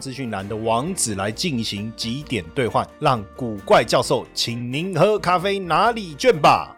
资讯栏的网址来进行几点兑换，让古怪教授请您喝咖啡哪里卷吧。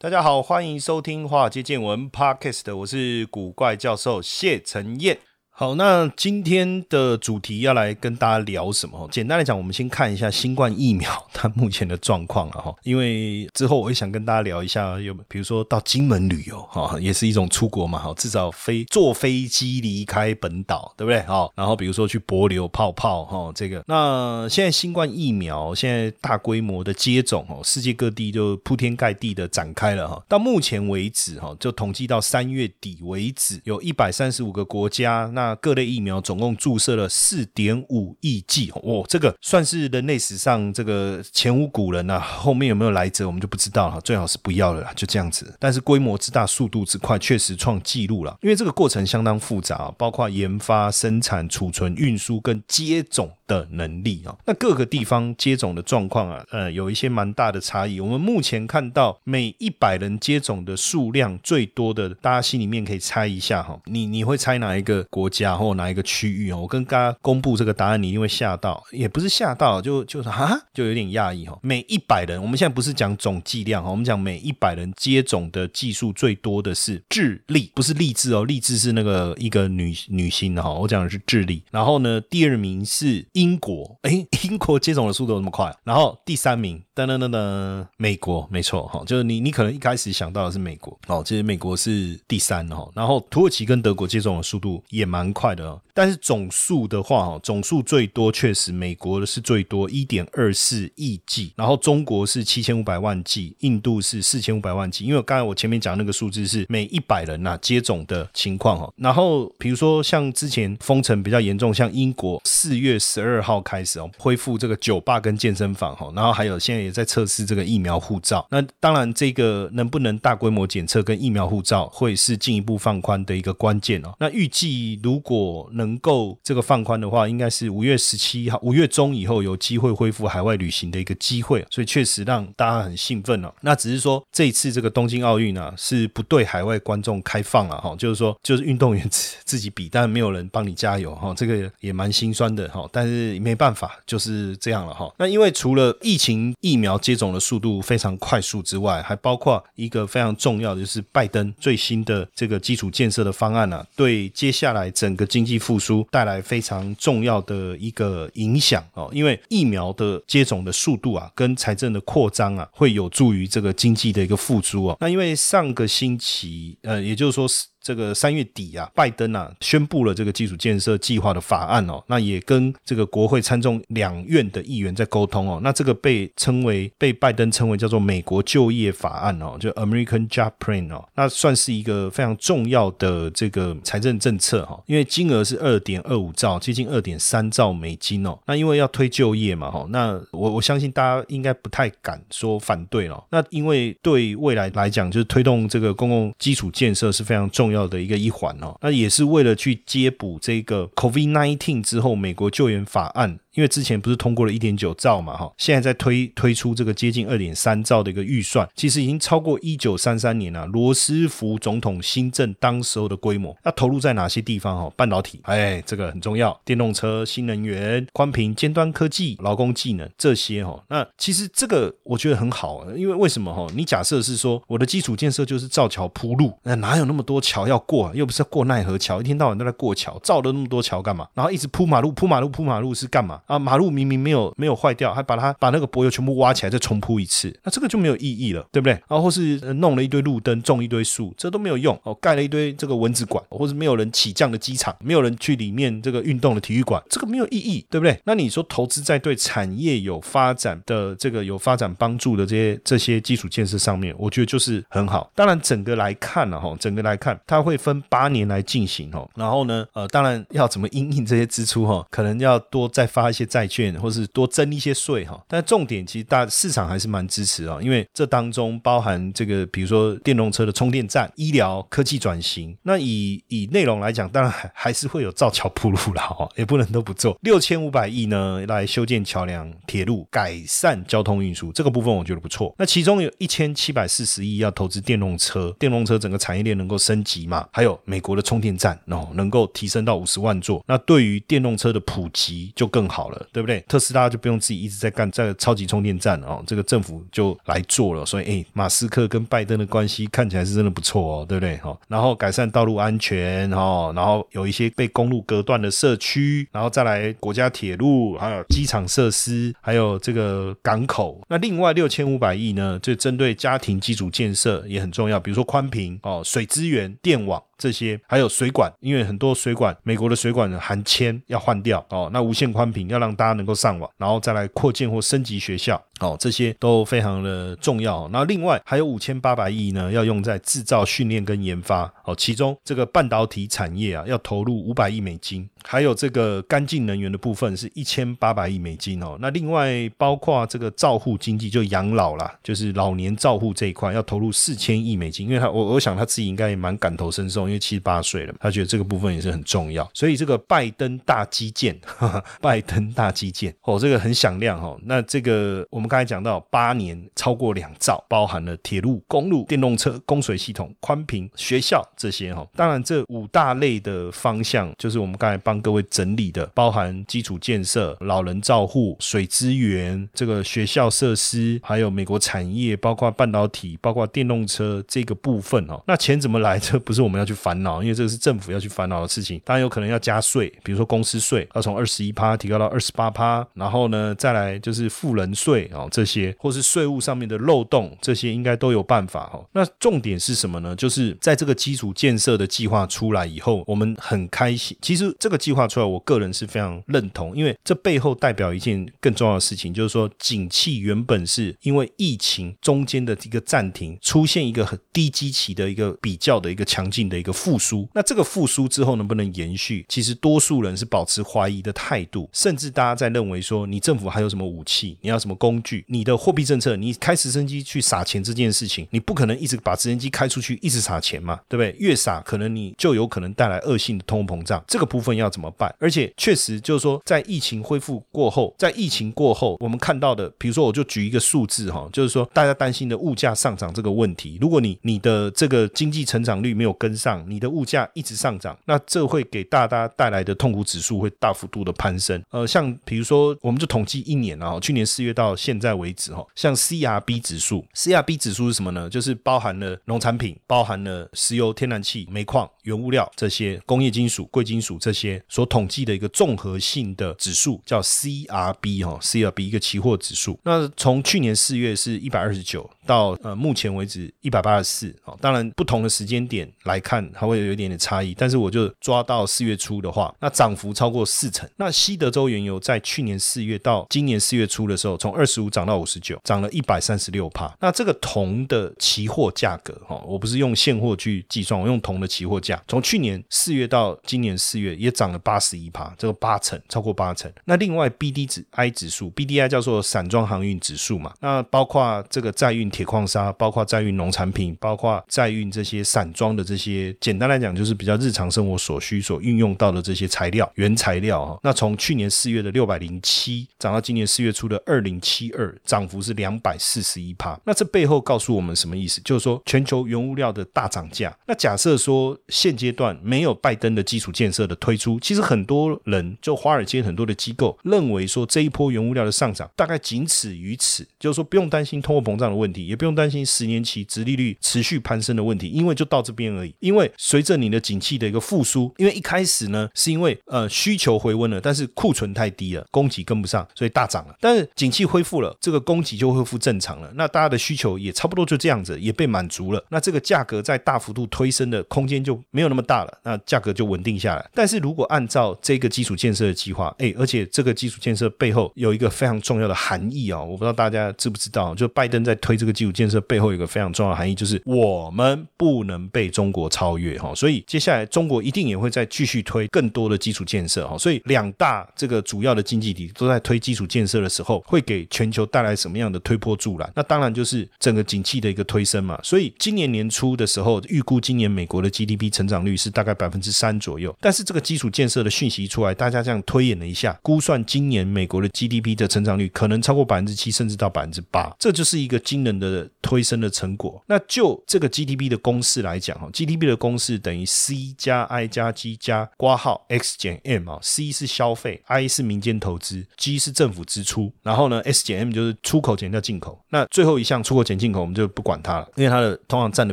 大家好，欢迎收听《华尔街见闻》Podcast，我是古怪教授谢承彦。好，那今天的主题要来跟大家聊什么？简单来讲，我们先看一下新冠疫苗它目前的状况了哈。因为之后我也想跟大家聊一下，有比如说到金门旅游哈，也是一种出国嘛哈，至少飞坐飞机离开本岛，对不对？哈，然后比如说去博流泡泡哈，这个那现在新冠疫苗现在大规模的接种哦，世界各地就铺天盖地的展开了哈。到目前为止哈，就统计到三月底为止，有一百三十五个国家那。各类疫苗总共注射了四点五亿剂，哦，这个算是人类史上这个前无古人呐。后面有没有来者，我们就不知道了。最好是不要了，就这样子。但是规模之大，速度之快，确实创纪录了。因为这个过程相当复杂，包括研发、生产、储存、运输跟接种的能力啊。那各个地方接种的状况啊，呃，有一些蛮大的差异。我们目前看到每一百人接种的数量最多的，大家心里面可以猜一下哈。你你会猜哪一个国家？家或哪一个区域哦？我跟大家公布这个答案，你一定会吓到，也不是吓到，就就是啊，就有点讶异哈。每一百人，我们现在不是讲总剂量哈，我们讲每一百人接种的技术最多的是智利，不是励志哦，励志是那个一个女女星的哈，我讲的是智利。然后呢，第二名是英国，哎，英国接种的速度那么快。然后第三名，噔噔噔噔，美国，没错哈，就是你你可能一开始想到的是美国哦，其实美国是第三哈。然后土耳其跟德国接种的速度也蛮。快的，但是总数的话，哈，总数最多确实美国的是最多一点二四亿剂，然后中国是七千五百万剂，印度是四千五百万剂。因为刚才我前面讲那个数字是每一百人呐接种的情况哈。然后比如说像之前封城比较严重，像英国四月十二号开始哦恢复这个酒吧跟健身房哈，然后还有现在也在测试这个疫苗护照。那当然这个能不能大规模检测跟疫苗护照会是进一步放宽的一个关键哦。那预计如如果能够这个放宽的话，应该是五月十七号，五月中以后有机会恢复海外旅行的一个机会，所以确实让大家很兴奋了。那只是说这一次这个东京奥运呢，是不对海外观众开放了哈，就是说就是运动员自自己比，但没有人帮你加油哈，这个也蛮心酸的哈。但是没办法，就是这样了哈。那因为除了疫情疫苗接种的速度非常快速之外，还包括一个非常重要的就是拜登最新的这个基础建设的方案呢，对接下来整个经济复苏带来非常重要的一个影响哦，因为疫苗的接种的速度啊，跟财政的扩张啊，会有助于这个经济的一个复苏哦。那因为上个星期，呃，也就是说。这个三月底啊，拜登啊宣布了这个基础建设计划的法案哦，那也跟这个国会参众两院的议员在沟通哦，那这个被称为被拜登称为叫做美国就业法案哦，就 American Job Plan 哦，那算是一个非常重要的这个财政政策哈，因为金额是二点二五兆，接近二点三兆美金哦，那因为要推就业嘛哈，那我我相信大家应该不太敢说反对了，那因为对未来来讲，就是推动这个公共基础建设是非常重。要要的一个一环哦，那也是为了去接补这个 COVID-19 之后美国救援法案。因为之前不是通过了一点九兆嘛，哈，现在在推推出这个接近二点三兆的一个预算，其实已经超过一九三三年啊罗斯福总统新政当时候的规模。要投入在哪些地方？哈，半导体，哎，这个很重要，电动车、新能源、宽频、尖端科技、劳工技能这些，哈，那其实这个我觉得很好，因为为什么？哈，你假设是说我的基础建设就是造桥铺路，那哪有那么多桥要过？又不是过奈何桥，一天到晚都在过桥，造了那么多桥干嘛？然后一直铺马路，铺马路，铺马路是干嘛？啊，马路明明没有没有坏掉，还把它把那个柏油全部挖起来再重铺一次，那这个就没有意义了，对不对？然后或是弄了一堆路灯，种一堆树，这都没有用哦。盖了一堆这个蚊子馆，或者没有人起降的机场，没有人去里面这个运动的体育馆，这个没有意义，对不对？那你说投资在对产业有发展的这个有发展帮助的这些这些基础建设上面，我觉得就是很好。当然整个来看了哈，整个来看，它会分八年来进行哦。然后呢，呃，当然要怎么应应这些支出哈，可能要多再发些债券，或是多征一些税哈。但重点其实大市场还是蛮支持啊，因为这当中包含这个，比如说电动车的充电站、医疗科技转型。那以以内容来讲，当然还还是会有造桥铺路啦，哈，也不能都不做。六千五百亿呢，来修建桥梁、铁路，改善交通运输，这个部分我觉得不错。那其中有一千七百四十亿要投资电动车，电动车整个产业链能够升级嘛？还有美国的充电站哦，能够提升到五十万座，那对于电动车的普及就更好好了，对不对？特斯拉就不用自己一直在干这个超级充电站哦，这个政府就来做了。所以，哎，马斯克跟拜登的关系看起来是真的不错哦，对不对？哈，然后改善道路安全哦，然后有一些被公路隔断的社区，然后再来国家铁路，还有机场设施，还有这个港口。那另外六千五百亿呢，就针对家庭基础建设也很重要，比如说宽频哦、水资源、电网。这些还有水管，因为很多水管，美国的水管含铅要换掉哦。那无线宽频要让大家能够上网，然后再来扩建或升级学校哦，这些都非常的重要。那另外还有五千八百亿呢，要用在制造、训练跟研发哦。其中这个半导体产业啊，要投入五百亿美金，还有这个干净能源的部分是一千八百亿美金哦。那另外包括这个照护经济，就养老啦，就是老年照护这一块要投入四千亿美金，因为他我我想他自己应该也蛮感同身受。因为七十八岁了，他觉得这个部分也是很重要，所以这个拜登大基建，拜登大基建哦，这个很响亮哈。那这个我们刚才讲到八年超过两兆，包含了铁路、公路、电动车、供水系统、宽频、学校这些哈。当然，这五大类的方向就是我们刚才帮各位整理的，包含基础建设、老人照护、水资源、这个学校设施，还有美国产业，包括半导体、包括电动车这个部分哦。那钱怎么来？这不是我们要去。烦恼，因为这个是政府要去烦恼的事情。当然有可能要加税，比如说公司税要从二十一趴提高到二十八趴，然后呢再来就是富人税哦这些，或是税务上面的漏洞，这些应该都有办法哈。那重点是什么呢？就是在这个基础建设的计划出来以后，我们很开心。其实这个计划出来，我个人是非常认同，因为这背后代表一件更重要的事情，就是说景气原本是因为疫情中间的一个暂停，出现一个很低基期的一个比较的一个强劲的一个。复苏，那这个复苏之后能不能延续？其实多数人是保持怀疑的态度，甚至大家在认为说，你政府还有什么武器？你要什么工具？你的货币政策，你开直升机去撒钱这件事情，你不可能一直把直升机开出去，一直撒钱嘛，对不对？越撒，可能你就有可能带来恶性的通货膨胀。这个部分要怎么办？而且确实就是说，在疫情恢复过后，在疫情过后，我们看到的，比如说，我就举一个数字哈，就是说大家担心的物价上涨这个问题，如果你你的这个经济成长率没有跟上。你的物价一直上涨，那这会给大家带来的痛苦指数会大幅度的攀升。呃，像比如说，我们就统计一年啊，去年四月到现在为止哈，像 CRB 指数，CRB 指数是什么呢？就是包含了农产品、包含了石油、天然气、煤矿、原物料这些工业金属、贵金属这些所统计的一个综合性的指数，叫 CRB 哈，CRB 一个期货指数。那从去年四月是一百二十九，到呃目前为止一百八十四。哦，当然不同的时间点来看。它会有一点点差异，但是我就抓到四月初的话，那涨幅超过四成。那西德州原油在去年四月到今年四月初的时候，从二十五涨到五十九，涨了一百三十六帕。那这个铜的期货价格，哈，我不是用现货去计算，我用铜的期货价，从去年四月到今年四月也涨了八十一帕，这个八成超过八成。那另外 B D 指 I 指数，B D I 叫做散装航运指数嘛，那包括这个载运铁矿砂，包括载运农产品，包括载运这些散装的这些。简单来讲，就是比较日常生活所需所运用到的这些材料、原材料哈。那从去年四月的六百零七涨到今年四月初的二零七二，涨幅是两百四十一帕。那这背后告诉我们什么意思？就是说全球原物料的大涨价。那假设说现阶段没有拜登的基础建设的推出，其实很多人就华尔街很多的机构认为说这一波原物料的上涨大概仅此于此，就是说不用担心通货膨胀的问题，也不用担心十年期殖利率持续攀升的问题，因为就到这边而已，因为。随着你的景气的一个复苏，因为一开始呢，是因为呃需求回温了，但是库存太低了，供给跟不上，所以大涨了。但是景气恢复了，这个供给就恢复正常了，那大家的需求也差不多就这样子，也被满足了。那这个价格在大幅度推升的空间就没有那么大了，那价格就稳定下来。但是如果按照这个基础建设的计划，哎，而且这个基础建设背后有一个非常重要的含义啊，我不知道大家知不知道，就拜登在推这个基础建设背后有一个非常重要的含义，就是我们不能被中国超。越哈。所以接下来中国一定也会再继续推更多的基础建设哈。所以两大这个主要的经济体都在推基础建设的时候，会给全球带来什么样的推波助澜？那当然就是整个景气的一个推升嘛。所以今年年初的时候，预估今年美国的 GDP 成长率是大概百分之三左右。但是这个基础建设的讯息出来，大家这样推演了一下，估算今年美国的 GDP 的成长率可能超过百分之七，甚至到百分之八，这就是一个惊人的推升的成果。那就这个 GDP 的公式来讲哈，GDP 的公式等于 C 加 I 加 G 加挂号 X 减 M 啊，C 是消费，I 是民间投资，G 是政府支出，然后呢 S 减 M 就是出口减掉进口。那最后一项出口减进口，我们就不管它了，因为它的通常占的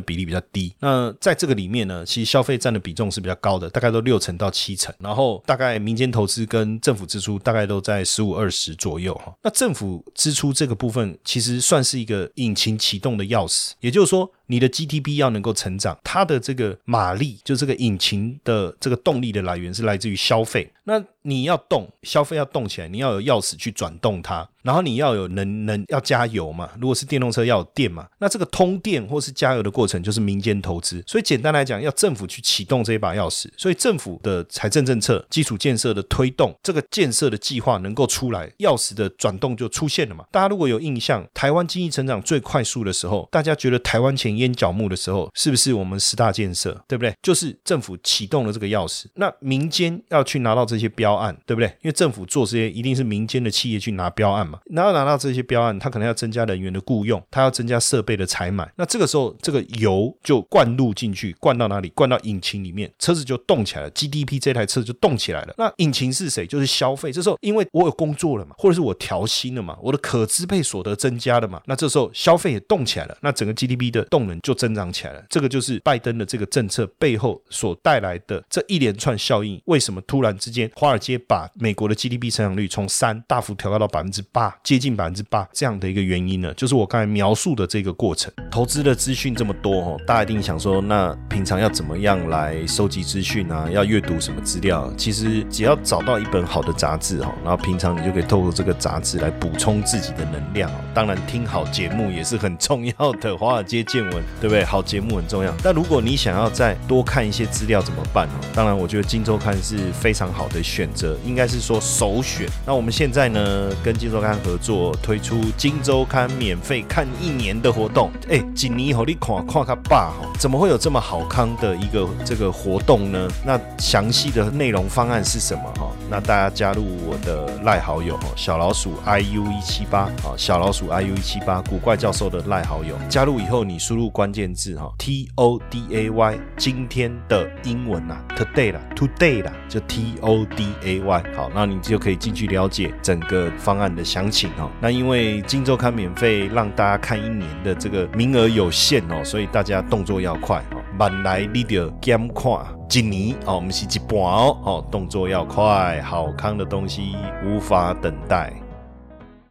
比例比较低。那在这个里面呢，其实消费占的比重是比较高的，大概都六成到七成，然后大概民间投资跟政府支出大概都在十五二十左右哈。那政府支出这个部分，其实算是一个引擎启动的钥匙，也就是说。你的 GDP 要能够成长，它的这个马力，就这个引擎的这个动力的来源是来自于消费。那你要动，消费要动起来，你要有钥匙去转动它，然后你要有能能要加油嘛。如果是电动车要有电嘛，那这个通电或是加油的过程就是民间投资。所以简单来讲，要政府去启动这一把钥匙。所以政府的财政政策、基础建设的推动，这个建设的计划能够出来，钥匙的转动就出现了嘛。大家如果有印象，台湾经济成长最快速的时候，大家觉得台湾前烟角木的时候，是不是我们十大建设，对不对？就是政府启动了这个钥匙，那民间要去拿到这些标案，对不对？因为政府做这些，一定是民间的企业去拿标案嘛。然后拿到这些标案，他可能要增加人员的雇佣，他要增加设备的采买。那这个时候，这个油就灌入进去，灌到哪里？灌到引擎里面，车子就动起来了。GDP 这台车子就动起来了。那引擎是谁？就是消费。这时候，因为我有工作了嘛，或者是我调薪了嘛，我的可支配所得增加了嘛，那这时候消费也动起来了，那整个 GDP 的动能就增。长起来了，这个就是拜登的这个政策背后所带来的这一连串效应。为什么突然之间华尔街把美国的 GDP 成长率从三大幅调高到百分之八，接近百分之八这样的一个原因呢？就是我刚才描述的这个过程。投资的资讯这么多哦，大家一定想说，那平常要怎么样来收集资讯啊？要阅读什么资料？其实只要找到一本好的杂志哈，然后平常你就可以透过这个杂志来补充自己的能量。当然，听好节目也是很重要的。华尔街见闻，对不对？好节目很重要。但如果你想要再多看一些资料，怎么办呢？当然，我觉得《金周刊》是非常好的选择，应该是说首选。那我们现在呢，跟《金周刊》合作推出《金周刊》免费看一年的活动。哎，锦尼和你看看他爸哈，怎么会有这么好康的一个这个活动呢？那详细的内容方案是什么哈？那大家加入我的赖好友哈，小老鼠 i u 一七八啊，小老鼠 i u 一七八，古怪教授的赖好友，加入以后你输入关键。字哈，T O D A Y，今天的英文呐，Today 啦，Today 啦，就 T O D A Y，好，那你就可以进去了解整个方案的详情哦。那因为金周刊免费让大家看一年的这个名额有限哦，所以大家动作要快哦。慢来你就减看一年哦，我们是一半哦，哦，动作要快，好康的东西无法等待。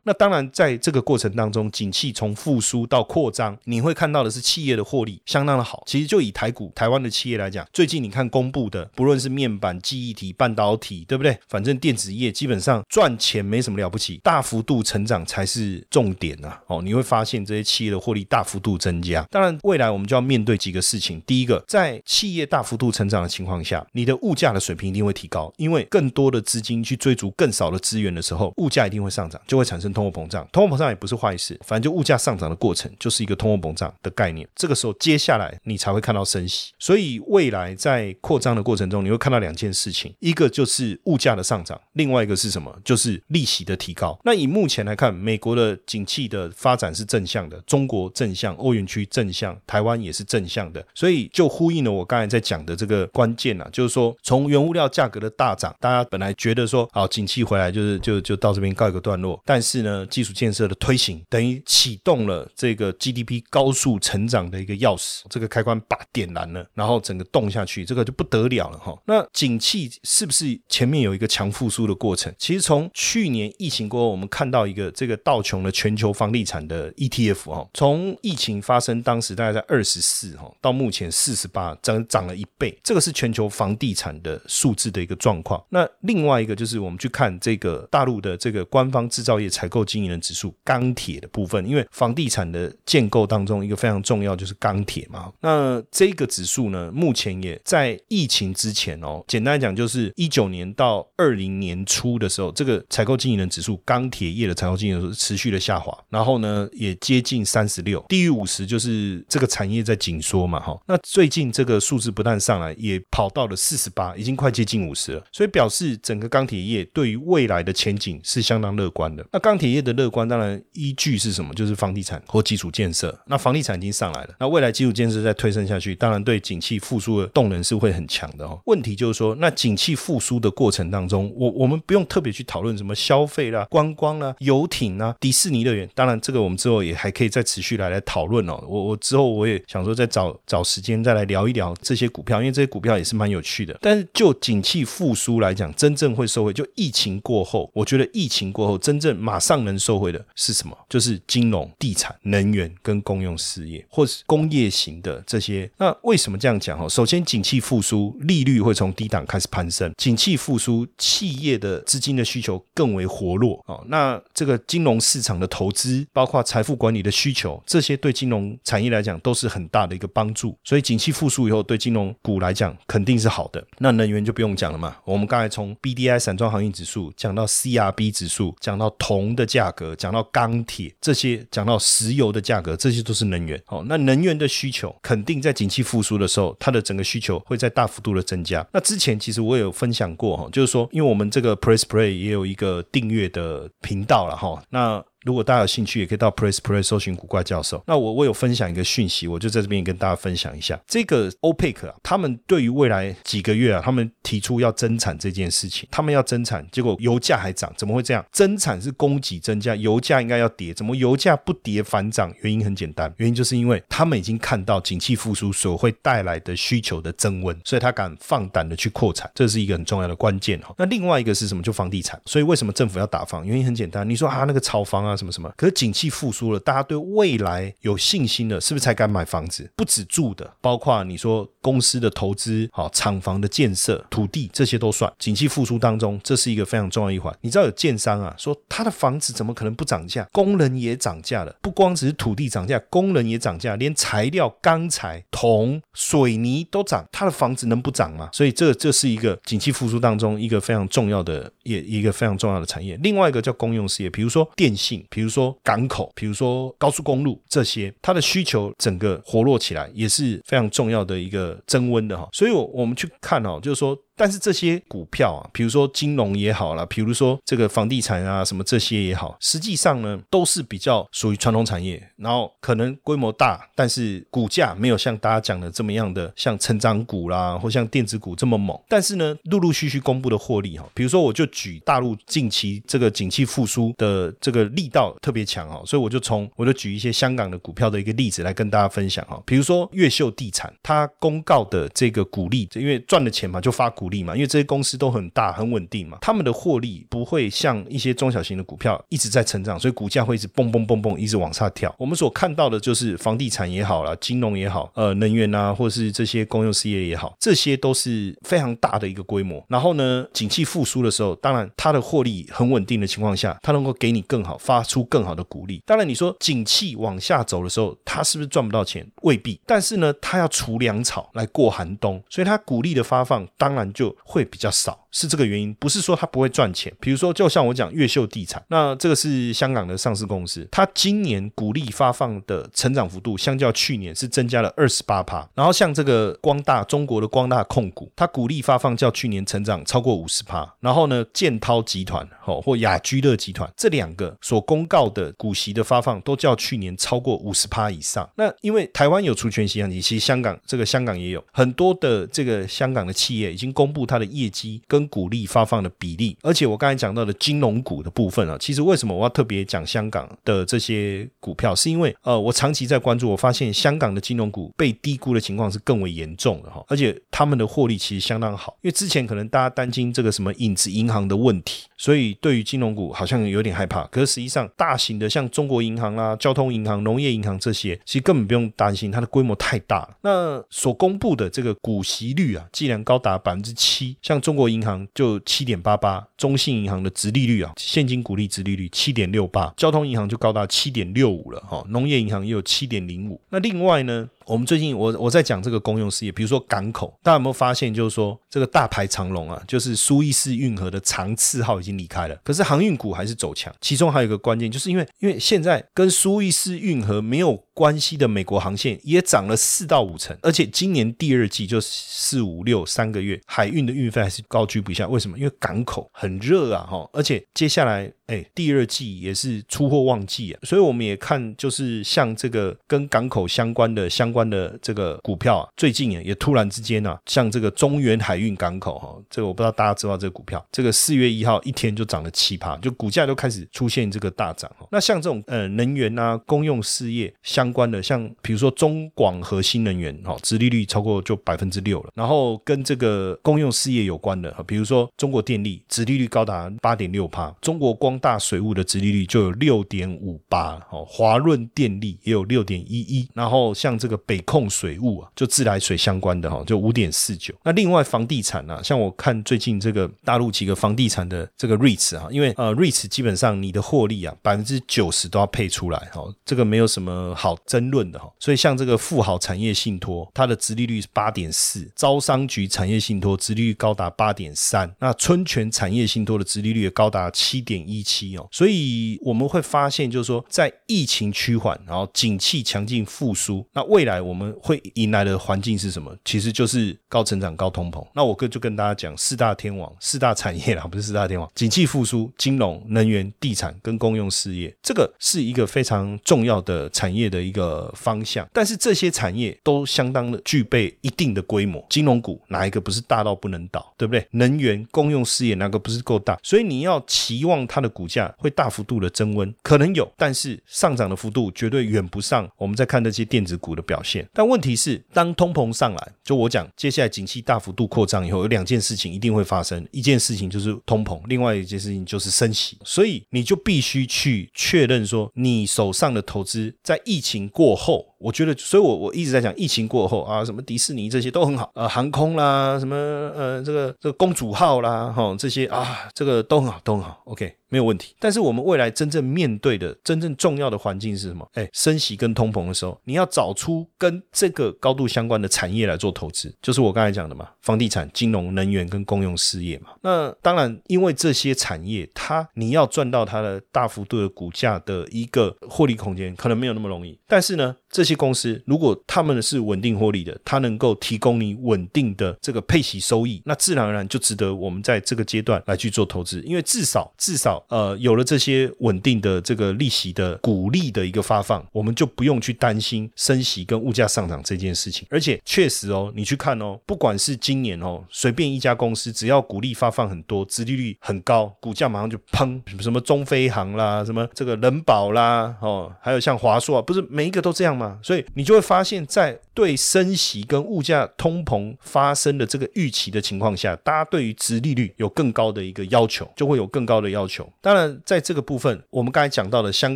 那当然，在这个过程当中，景气从复苏到扩张，你会看到的是企业的获利相当的好。其实就以台股、台湾的企业来讲，最近你看公布的，不论是面板、记忆体、半导体，对不对？反正电子业基本上赚钱没什么了不起，大幅度成长才是重点啊！哦，你会发现这些企业的获利大幅度增加。当然，未来我们就要面对几个事情。第一个，在企业大幅度成长的情况下，你的物价的水平一定会提高，因为更多的资金去追逐更少的资源的时候，物价一定会上涨，就会产生。通货膨胀，通货膨胀也不是坏事，反正就物价上涨的过程就是一个通货膨胀的概念。这个时候，接下来你才会看到升息。所以未来在扩张的过程中，你会看到两件事情：一个就是物价的上涨，另外一个是什么？就是利息的提高。那以目前来看，美国的景气的发展是正向的，中国正向，欧元区正向，台湾也是正向的。所以就呼应了我刚才在讲的这个关键啊，就是说从原物料价格的大涨，大家本来觉得说好景气回来就是就就到这边告一个段落，但是。呢，基础建设的推行等于启动了这个 GDP 高速成长的一个钥匙，这个开关把点燃了，然后整个动下去，这个就不得了了哈。那景气是不是前面有一个强复苏的过程？其实从去年疫情过后，我们看到一个这个道琼的全球房地产的 ETF 哈，从疫情发生当时大概在二十四哈，到目前四十八，涨涨了一倍，这个是全球房地产的数字的一个状况。那另外一个就是我们去看这个大陆的这个官方制造业采购。购经营人指数钢铁的部分，因为房地产的建构当中一个非常重要就是钢铁嘛。那这个指数呢，目前也在疫情之前哦，简单来讲就是一九年到二零年初的时候，这个采购经营人指数钢铁业的采购经营人指数持续的下滑，然后呢也接近三十六，低于五十就是这个产业在紧缩嘛哈。那最近这个数字不但上来，也跑到了四十八，已经快接近五十了，所以表示整个钢铁业对于未来的前景是相当乐观的。那钢铁企业的乐观当然依据是什么？就是房地产或基础建设。那房地产已经上来了，那未来基础建设再推升下去，当然对景气复苏的动能是会很强的哦。问题就是说，那景气复苏的过程当中，我我们不用特别去讨论什么消费啦、观光啦、游艇啊、迪士尼乐园。当然，这个我们之后也还可以再持续来来讨论哦。我我之后我也想说再找找时间再来聊一聊这些股票，因为这些股票也是蛮有趣的。但是就景气复苏来讲，真正会受惠，就疫情过后，我觉得疫情过后真正马上能受惠的是什么？就是金融、地产、能源跟公用事业，或是工业型的这些。那为什么这样讲？哈，首先景气复苏，利率会从低档开始攀升。景气复苏，企业的资金的需求更为活络哦。那这个金融市场的投资，包括财富管理的需求，这些对金融产业来讲都是很大的一个帮助。所以景气复苏以后，对金融股来讲肯定是好的。那能源就不用讲了嘛。我们刚才从 B D I 散装航运指数讲到 C R B 指数，讲到铜的价格，讲到钢铁这些，讲到石油的价格，这些都是能源。好，那能源的需求肯定在景气复苏的时候，它的整个需求会在大幅度的增加。那之前其实我有分享过哈，就是说，因为我们这个 Press Play 也有一个订阅的频道了哈，那。如果大家有兴趣，也可以到 Press Play 搜寻古怪教授。那我我有分享一个讯息，我就在这边跟大家分享一下。这个 OPEC 啊，他们对于未来几个月啊，他们提出要增产这件事情，他们要增产，结果油价还涨，怎么会这样？增产是供给增加，油价应该要跌，怎么油价不跌反涨？原因很简单，原因就是因为他们已经看到景气复苏所会带来的需求的增温，所以他敢放胆的去扩产，这是一个很重要的关键哈。那另外一个是什么？就房地产。所以为什么政府要打房？原因很简单，你说啊，那个炒房啊。什么什么？可是景气复苏了，大家对未来有信心了，是不是才敢买房子？不止住的，包括你说公司的投资、好厂房的建设、土地这些都算。景气复苏当中，这是一个非常重要一环。你知道有建商啊，说他的房子怎么可能不涨价？工人也涨价了，不光只是土地涨价，工人也涨价，连材料、钢材、铜、水泥都涨，他的房子能不涨吗？所以这这是一个景气复苏当中一个非常重要的，也一个非常重要的产业。另外一个叫公用事业，比如说。电信，比如说港口，比如说高速公路，这些它的需求整个活络起来，也是非常重要的一个增温的哈。所以，我我们去看哦，就是说。但是这些股票啊，比如说金融也好啦，比如说这个房地产啊，什么这些也好，实际上呢，都是比较属于传统产业，然后可能规模大，但是股价没有像大家讲的这么样的像成长股啦，或像电子股这么猛。但是呢，陆陆续续公布的获利哈，比如说我就举大陆近期这个景气复苏的这个力道特别强哈，所以我就从我就举一些香港的股票的一个例子来跟大家分享哈，比如说越秀地产，它公告的这个股利，因为赚了钱嘛，就发股。股利嘛，因为这些公司都很大、很稳定嘛，他们的获利不会像一些中小型的股票一直在成长，所以股价会一直蹦蹦蹦蹦一直往下跳。我们所看到的就是房地产也好了，金融也好，呃，能源啊，或是这些公用事业也好，这些都是非常大的一个规模。然后呢，景气复苏的时候，当然它的获利很稳定的情况下，它能够给你更好、发出更好的股利。当然，你说景气往下走的时候，它是不是赚不到钱？未必。但是呢，它要除粮草来过寒冬，所以它股利的发放当然。就会比较少，是这个原因，不是说它不会赚钱。比如说，就像我讲越秀地产，那这个是香港的上市公司，它今年股利发放的成长幅度，相较去年是增加了二十八趴。然后像这个光大中国的光大控股，它股利发放较去年成长超过五十趴。然后呢，建涛集团哦或雅居乐集团这两个所公告的股息的发放，都较去年超过五十趴以上。那因为台湾有除权息其实香港这个香港也有很多的这个香港的企业已经公。公布它的业绩跟股利发放的比例，而且我刚才讲到的金融股的部分啊，其实为什么我要特别讲香港的这些股票，是因为呃，我长期在关注，我发现香港的金融股被低估的情况是更为严重的哈，而且他们的获利其实相当好，因为之前可能大家担心这个什么影子银行的问题。所以对于金融股好像有点害怕。可是实际上，大型的像中国银行啦、交通银行、农业银行这些，其实根本不用担心，它的规模太大了。那所公布的这个股息率啊，既然高达百分之七，像中国银行就七点八八，中信银行的殖利率啊，现金股利殖利率七点六八，交通银行就高达七点六五了哈，农业银行也有七点零五。那另外呢？我们最近我我在讲这个公用事业，比如说港口，大家有没有发现，就是说这个大排长龙啊，就是苏伊士运河的长次号已经离开了，可是航运股还是走强。其中还有一个关键，就是因为因为现在跟苏伊士运河没有关系的美国航线也涨了四到五成，而且今年第二季就四五六三个月，海运的运费还是高居不下。为什么？因为港口很热啊，哈，而且接下来。哎，第二季也是出货旺季啊，所以我们也看，就是像这个跟港口相关的相关的这个股票啊，最近也也突然之间啊，像这个中原海运港口哈，这个我不知道大家知道这个股票，这个四月一号一天就涨了七趴，就股价都开始出现这个大涨那像这种呃能源啊、公用事业相相关的，像比如说中广核新能源哈，殖利率超过就百分之六了，然后跟这个公用事业有关的，比如说中国电力，殖利率高达八点六趴，中国光。大水务的殖利率就有六点五八，哦，华润电力也有六点一一，然后像这个北控水务啊，就自来水相关的哈，就五点四九。那另外房地产啊，像我看最近这个大陆几个房地产的这个 REITs 啊，因为呃 REITs 基本上你的获利啊百分之九十都要配出来哈，这个没有什么好争论的哈。所以像这个富豪产业信托，它的殖利率是八点四，招商局产业信托殖利率高达八点三，那春泉产业信托的殖利率也高达七点一。七哦，所以我们会发现，就是说，在疫情趋缓，然后景气强劲复苏，那未来我们会迎来的环境是什么？其实就是高成长、高通膨。那我跟就跟大家讲，四大天王、四大产业啦，不是四大天王，景气复苏、金融、能源、地产跟公用事业，这个是一个非常重要的产业的一个方向。但是这些产业都相当的具备一定的规模，金融股哪一个不是大到不能倒，对不对？能源、公用事业哪个不是够大？所以你要期望它的。股价会大幅度的增温，可能有，但是上涨的幅度绝对远不上我们在看那些电子股的表现。但问题是，当通膨上来，就我讲，接下来景气大幅度扩张以后，有两件事情一定会发生，一件事情就是通膨，另外一件事情就是升息。所以你就必须去确认说，你手上的投资在疫情过后。我觉得，所以我我一直在讲，疫情过后啊，什么迪士尼这些都很好，呃，航空啦，什么呃，这个这个公主号啦，哈，这些啊，这个都很好，都很好，OK，没有问题。但是我们未来真正面对的真正重要的环境是什么？哎，升息跟通膨的时候，你要找出跟这个高度相关的产业来做投资，就是我刚才讲的嘛，房地产、金融、能源跟公用事业嘛。那当然，因为这些产业，它你要赚到它的大幅度的股价的一个获利空间，可能没有那么容易。但是呢，这些公司如果他们是稳定获利的，它能够提供你稳定的这个配息收益，那自然而然就值得我们在这个阶段来去做投资，因为至少至少呃有了这些稳定的这个利息的鼓励的一个发放，我们就不用去担心升息跟物价上涨这件事情。而且确实哦，你去看哦，不管是今年哦，随便一家公司只要鼓励发放很多，殖利率很高，股价马上就砰，什么中飞航啦，什么这个人保啦，哦，还有像华硕啊，不是每一个都这样吗？啊所以你就会发现，在对升息跟物价通膨发生的这个预期的情况下，大家对于殖利率有更高的一个要求，就会有更高的要求。当然，在这个部分，我们刚才讲到的香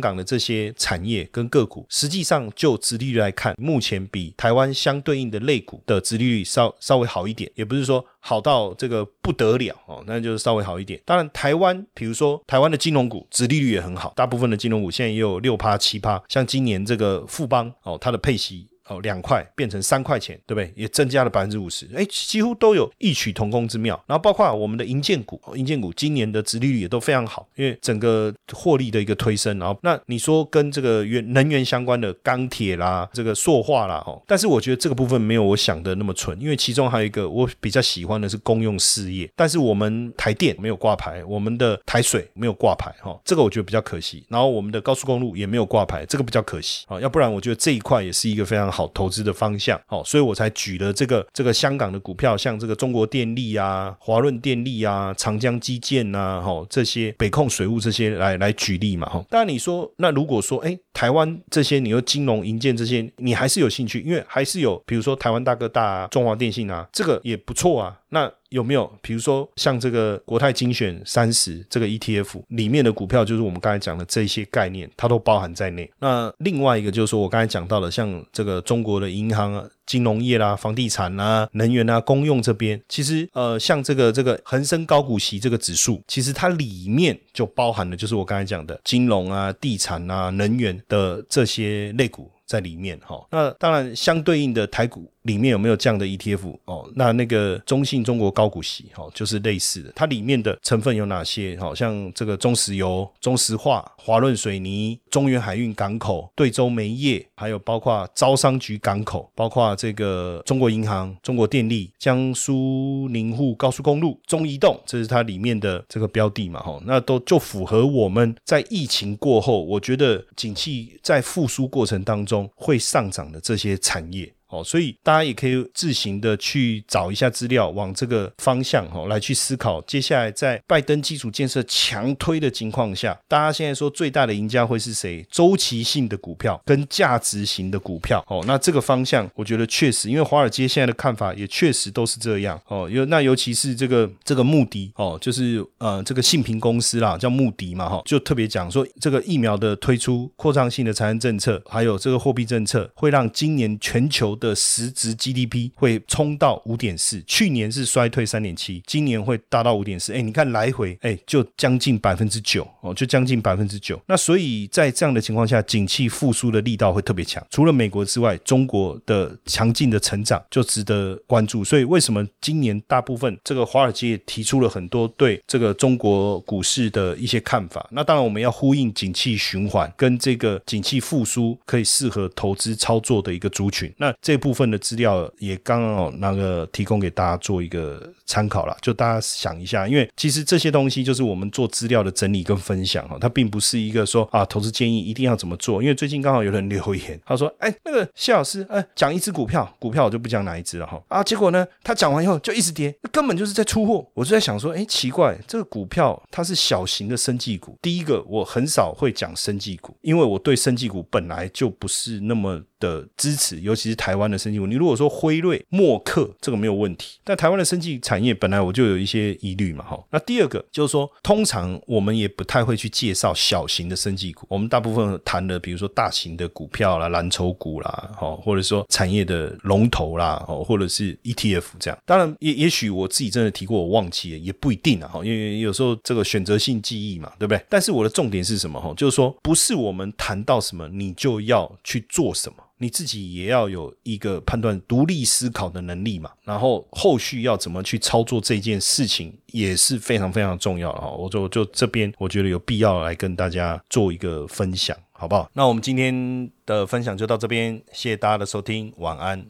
港的这些产业跟个股，实际上就殖利率来看，目前比台湾相对应的类股的殖利率稍稍微好一点，也不是说好到这个不得了哦，那就是稍微好一点。当然，台湾比如说台湾的金融股殖利率也很好，大部分的金融股现在也有六趴七趴，像今年这个富邦哦。它的配息。哦，两块变成三块钱，对不对？也增加了百分之五十，哎，几乎都有异曲同工之妙。然后包括我们的银建股，银建股今年的殖利率也都非常好，因为整个获利的一个推升。然后那你说跟这个源能源相关的钢铁啦，这个塑化啦，哦，但是我觉得这个部分没有我想的那么纯，因为其中还有一个我比较喜欢的是公用事业，但是我们台电没有挂牌，我们的台水没有挂牌，哈，这个我觉得比较可惜。然后我们的高速公路也没有挂牌，这个比较可惜啊，要不然我觉得这一块也是一个非常好。好投资的方向，好，所以我才举了这个这个香港的股票，像这个中国电力啊、华润电力啊、长江基建呐，哈，这些北控水务这些来来举例嘛，哈。当然你说，那如果说，哎，台湾这些，你说金融、银建这些，你还是有兴趣，因为还是有，比如说台湾大哥大、啊中华电信啊，这个也不错啊。那有没有比如说像这个国泰精选三十这个 ETF 里面的股票，就是我们刚才讲的这些概念，它都包含在内。那另外一个就是说我刚才讲到的，像这个中国的银行啊、金融业啦、房地产啊、能源啊、公用这边，其实呃，像这个这个恒生高股息这个指数，其实它里面就包含了就是我刚才讲的金融啊、地产啊、能源的这些类股在里面哈。那当然相对应的台股。里面有没有这样的 ETF 哦？那那个中信中国高股息哈，就是类似的。它里面的成分有哪些？好像这个中石油、中石化、华润水泥、中原海运港口、对州煤业，还有包括招商局港口，包括这个中国银行、中国电力、江苏宁沪高速公路、中移动，这是它里面的这个标的嘛？哈，那都就符合我们在疫情过后，我觉得景气在复苏过程当中会上涨的这些产业。哦，所以大家也可以自行的去找一下资料，往这个方向哈来去思考。接下来在拜登基础建设强推的情况下，大家现在说最大的赢家会是谁？周期性的股票跟价值型的股票。哦，那这个方向我觉得确实，因为华尔街现在的看法也确实都是这样。哦，尤那尤其是这个这个穆迪哦，就是呃这个信评公司啦，叫穆迪嘛哈，就特别讲说这个疫苗的推出、扩张性的财政政策，还有这个货币政策，会让今年全球。的实质 GDP 会冲到五点四，去年是衰退三点七，今年会达到五点四。哎，你看来回，哎，就将近百分之九哦，就将近百分之九。那所以在这样的情况下，景气复苏的力道会特别强。除了美国之外，中国的强劲的成长就值得关注。所以为什么今年大部分这个华尔街提出了很多对这个中国股市的一些看法？那当然我们要呼应景气循环跟这个景气复苏可以适合投资操作的一个族群。那这这部分的资料也刚好那个提供给大家做一个参考了，就大家想一下，因为其实这些东西就是我们做资料的整理跟分享哈，它并不是一个说啊投资建议一定要怎么做，因为最近刚好有人留言，他说哎那个谢老师哎讲一只股票，股票我就不讲哪一只了哈啊，结果呢他讲完以后就一直跌，根本就是在出货，我就在想说哎奇怪，这个股票它是小型的生技股，第一个我很少会讲生技股，因为我对生技股本来就不是那么。的支持，尤其是台湾的生技股。你如果说辉瑞、默克这个没有问题，但台湾的生技产业本来我就有一些疑虑嘛，哈。那第二个就是说，通常我们也不太会去介绍小型的生技股，我们大部分谈的，比如说大型的股票啦、蓝筹股啦，哈，或者说产业的龙头啦，哦，或者是 ETF 这样。当然，也也许我自己真的提过，我忘记了，也不一定啊，哈，因为有时候这个选择性记忆嘛，对不对？但是我的重点是什么？哈，就是说，不是我们谈到什么，你就要去做什么。你自己也要有一个判断、独立思考的能力嘛，然后后续要怎么去操作这件事情也是非常非常重要的哈。我就就这边，我觉得有必要来跟大家做一个分享，好不好？那我们今天的分享就到这边，谢谢大家的收听，晚安。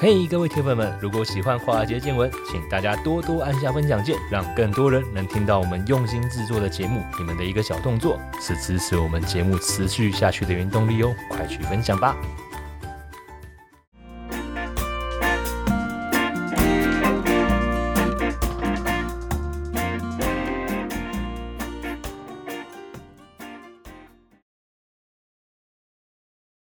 嘿，各位铁粉们，如果喜欢华尔街见闻，请大家多多按下分享键，让更多人能听到我们用心制作的节目。你们的一个小动作，是支持我们节目持续下去的原动力哦，快去分享吧！